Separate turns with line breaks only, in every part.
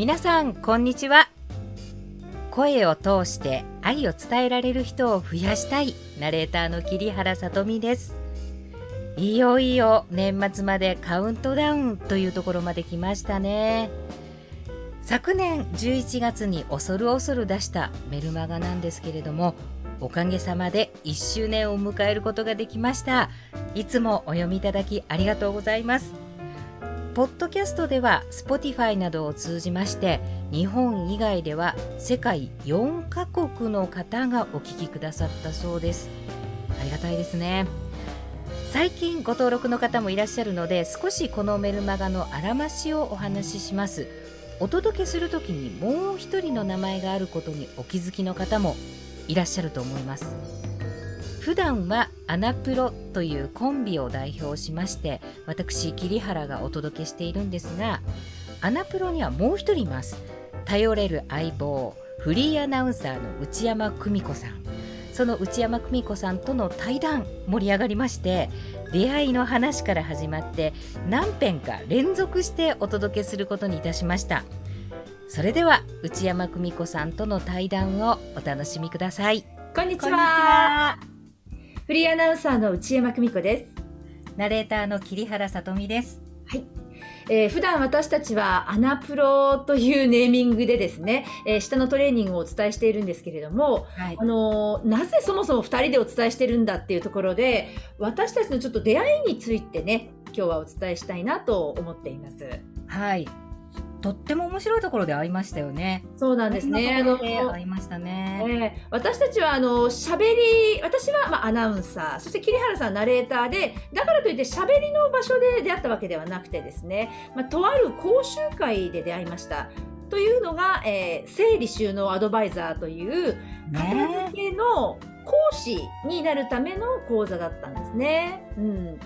皆さんこんにちは。声を通して愛を伝えられる人を増やしたいナレーターの桐原さとみです。いよいよ年末までカウントダウンというところまで来ましたね。昨年11月に恐る恐る出したメルマガなんですけれどもおかげさまで1周年を迎えることができました。いつもお読みいただきありがとうございます。ポッドキャストでは Spotify などを通じまして日本以外では世界4カ国の方がお聞きくださったそうです。ありがたいですね。最近ご登録の方もいらっしゃるので少しこのメルマガのあらましをお話しします。お届けする時にもう一人の名前があることにお気づきの方もいらっしゃると思います。普段はアナプロというコンビを代表しまして私桐原がお届けしているんですがアナプロにはもう一人います。頼れる相棒フリーアナウンサーの内山久美子さん。その内山久美子さんとの対談盛り上がりまして出会いの話から始まって何編か連続してお届けすることにいたしました。それでは内山久美子さんとの対談をお楽しみください。
こんにちはフリーアナウンサーの内山久美子です。
ナレーターの桐原さとみです。
はい。えー、普段私たちはアナプロというネーミングでですね、えー、下のトレーニングをお伝えしているんですけれども、はい、あのー、なぜそもそも2人でお伝えしてるんだっていうところで私たちのちょっと出会いについてね今日はお伝えしたいなと思っています。
はいとっても面白いところで会いましたよね。
そうなんですね。
あの会いましたね？
えー、私たちはあの喋り、私はまあアナウンサー、そして桐原さんナレーターで、だからといって喋りの場所で出会ったわけではなくてですね、まあとある講習会で出会いました。というのが、えー、整理収納アドバイザーという片付けの講師になるための講座だったんですね。うん。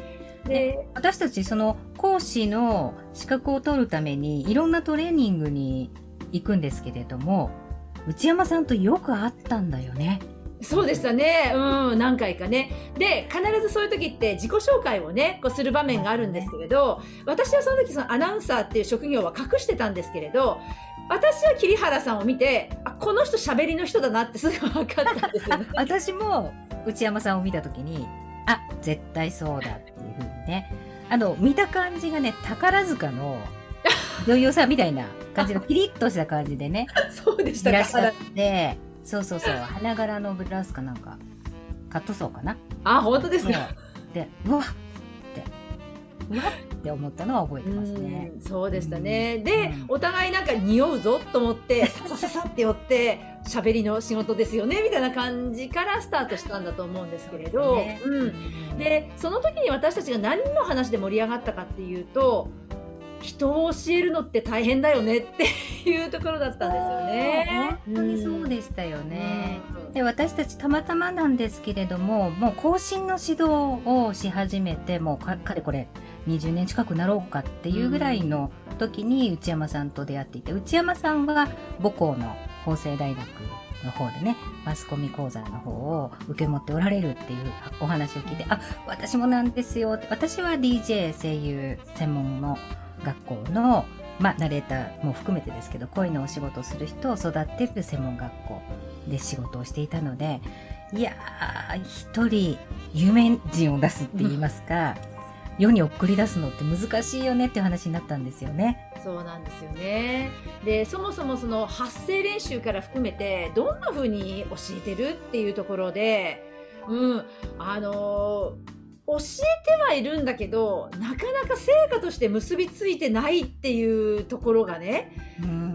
で私たちその講師の資格を取るためにいろんなトレーニングに行くんですけれども内山さんとよく会ったんだよね。
そうでしたね。うん、何回かね。で、必ずそういう時って自己紹介をね、こうする場面があるんですけれど、私はその時そのアナウンサーっていう職業は隠してたんですけれど、私は桐原さんを見て、あ、この人喋りの人だなってすぐ分かったんですよ、ね、
私も内山さんを見た時に、あ、絶対そうだってね。あの、見た感じがね、宝塚の 女優さんみたいな感じのキリッとした感じでね。
そうでした
いらっしゃって、そうそうそう、花柄のブラウスかなんか、カットソーかな。
あ、本当ですか。
で、うわっうわって思ったのは覚えてますね。
うそうでしたね。で、うん、お互いなんか匂うぞと思って、ささささって寄って、喋りの仕事ですよね、みたいな感じからスタートしたんだと思うんですけれど、ね、うん。で、その時に私たちが何の話で盛り上がったかっていうと、人を教えるのって大変だよねっていうところだったんですよね。
本当にそうでしたよね。うん、で私たちたまたまなんですけれどももう更新の指導をし始めてもうかかれこれ20年近くなろうかっていうぐらいの時に内山さんと出会っていて、内山さんは母校の法政大学の方でね、マスコミ講座の方を受け持っておられるっていうお話を聞いて、あ、私もなんですよ。って、私は DJ 声優専門の学校の、まあ、ナレーターも含めてですけど、恋のお仕事をする人を育てる専門学校で仕事をしていたので、いやー、一人有名人を出すって言いますか、世に送り出すのって難しいよねっていう話になったんですよね。
そうなんですよね。で、そもそもその発声練習から含めて、どんな風に教えてるっていうところで、うん、あの教えてはいるんだけど、なかなか成果として結びついてないっていうところがね、うん、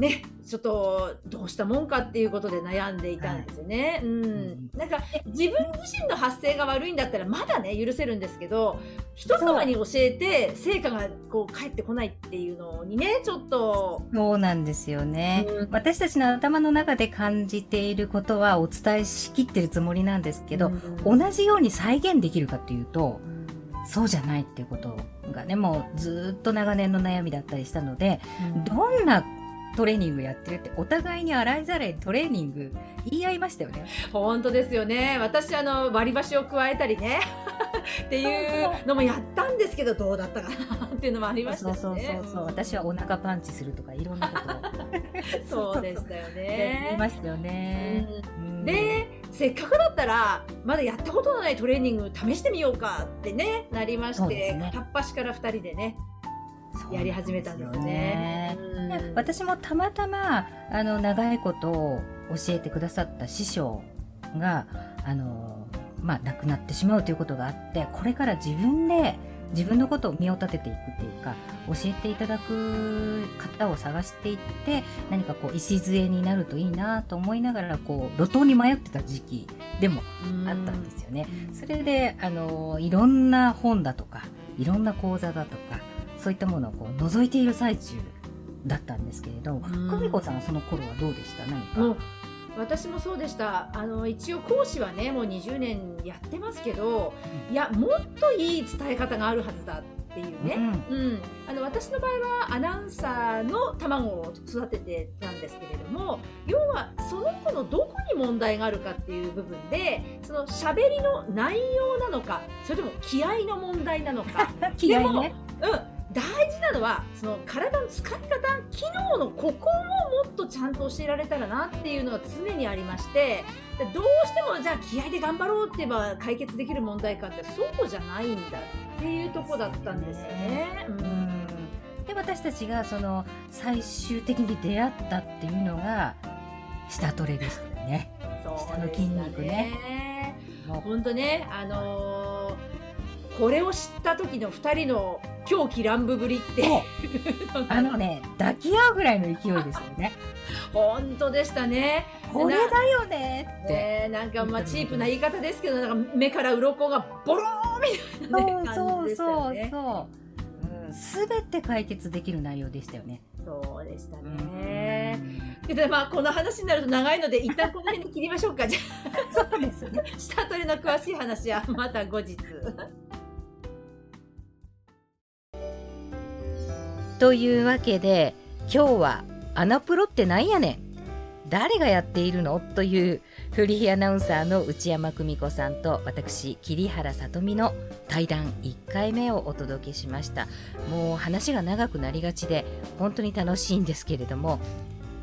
ね、ちょっとどうしたもんかっていうことで悩んでいたんですよね。はい、うん。なんか自分自身の発声が悪いんだったらまだね許せるんですけど、人様に教えて成果がこう返ってこないっていうのにねちょっと。
そうなんですよね、うん、私たちの頭の中で感じていることはお伝えしきってるつもりなんですけど、うん、同じように再現できるかっていうと。そうじゃないっていうことがねもうずっと長年の悩みだったりしたので、うん、どんなトレーニングやってるってお互いに洗いざらいトレーニング言い合いましたよね。
本当ですよね。私あの割り箸を加えたりね。っていうのもやったんんですけどどうだったかなっていうのもありました
そうそうそうそう。私はお腹パンチするとかいろんなこと
を。そうでしたよね。
言いましたよね、
うん、でせっかくだったらまだやったことのないトレーニング試してみようかってねなりまして、ね、片っ端から2人でね。やり始めたんですね。
す私もたまたまあの長いことを教えてくださった師匠があの、まあ、亡くなってしまうということがあってこれから自分で自分のことを身を立てていくっていうか教えていただく方を探していって何かこう礎になるといいなと思いながらこう路頭に迷ってた時期でもあったんですよね。それであのいろんな本だとかいろんな講座だとかそういったものをこう覗いている最中だったんですけれど久美子さんはその頃はどうでした？何か。
私もそうでした。あの一応講師はねもう20年やってますけど、いやもっといい伝え方があるはずだっていうね、うん、うん、あの私の場合はアナウンサーの卵を育ててたんですけれども要はその子のどこに問題があるかっていう部分でその喋りの内容なのかそれとも気合の問題なのか。
気合ね、
うん大事なのはその体の使い方機能のここももっとちゃんと教えられたらなっていうのが常にありましてどうしてもじゃあ気合で頑張ろうって言えば解決できる問題かってそうじゃないんだっていうとこだったんですよね。うん、
で私たちがその最終的に出会ったっていうのが下トレでしたよね。下の筋肉ね。
本当ねあのー、これを知った時の2人の狂気乱舞ぶりって
あのね抱き合うぐらいの勢いですよね
本当でしたね
これだよねって、
ね、なんかまあチープな言い方ですけどなんか目から鱗がボローみたいな、ね、感じでしたよねそうそう
そう、うん、全て解決できる内容でしたよね
そうでしたね。でまあこの話になると長いので一旦この辺で切りましょうか。じゃ
あそうですね。
下取りの詳しい話はまた後日。
というわけで今日は「アナプロってなんやねん誰がやっているの?」というフリーアナウンサーの内山久美子さんと私桐原さとみの対談1回目をお届けしましたもう話が長くなりがちで本当に楽しいんですけれども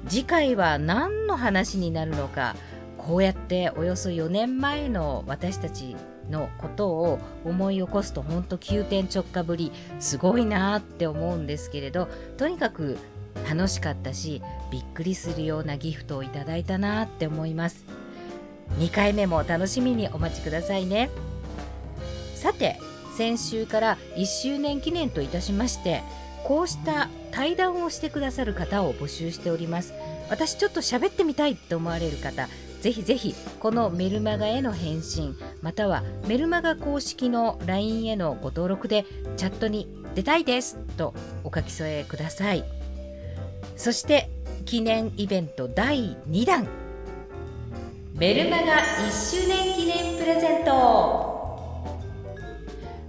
次回は何の話になるのかこうやっておよそ4年前の私たちのことを思い起こすと本当急転直下ぶりすごいなって思うんですけれどとにかく楽しかったしびっくりするようなギフトをいただいたなって思います。2回目も楽しみにお待ちくださいね。さて先週から1周年記念といたしましてこうした対談をしてくださる方を募集しております。私ちょっと喋ってみたいって思われる方ぜひぜひこのメルマガへの返信またはメルマガ公式の LINE へのご登録でチャットに出たいですとお書き添えください。そして記念イベント第2弾。メルマガ1周年記念プレゼント。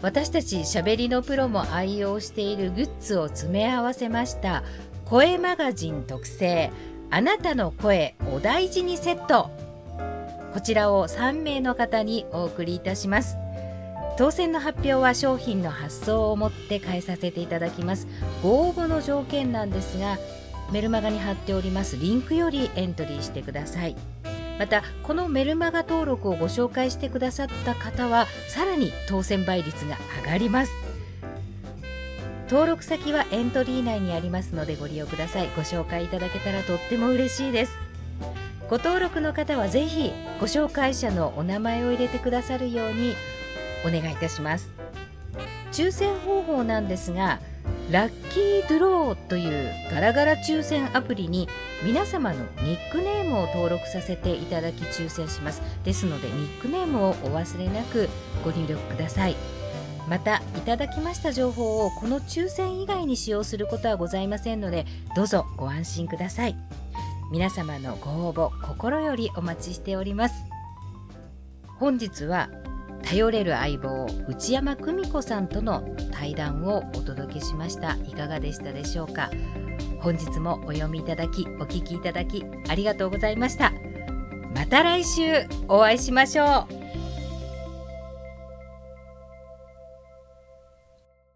私たちしゃべりのプロも愛用しているグッズを詰め合わせました。声マガジン特製。あなたの声お大事にセット。こちらを3名の方にお送りいたします。当選の発表は商品の発送をもって返させていただきます。ご応募の条件なんですがメルマガに貼っております。リンクよりエントリーしてください。またこのメルマガ登録をご紹介してくださった方はさらに当選倍率が上がります。登録先はエントリー内にありますのでご利用ください。ご紹介いただけたらとっても嬉しいです。ご登録の方はぜひご紹介者のお名前を入れてくださるようにお願いいたします。抽選方法なんですがラッキードローというガラガラ抽選アプリに皆様のニックネームを登録させていただき抽選します。ですのでニックネームをお忘れなくご入力ください。またいただきました情報をこの抽選以外に使用することはございませんのでどうぞご安心ください。皆様のご応募心よりお待ちしております。本日は頼れる相棒内山久美子さんとの対談をお届けしました。いかがでしたでしょうか？本日もお読みいただきお聞きいただきありがとうございました。また来週お会いしましょう。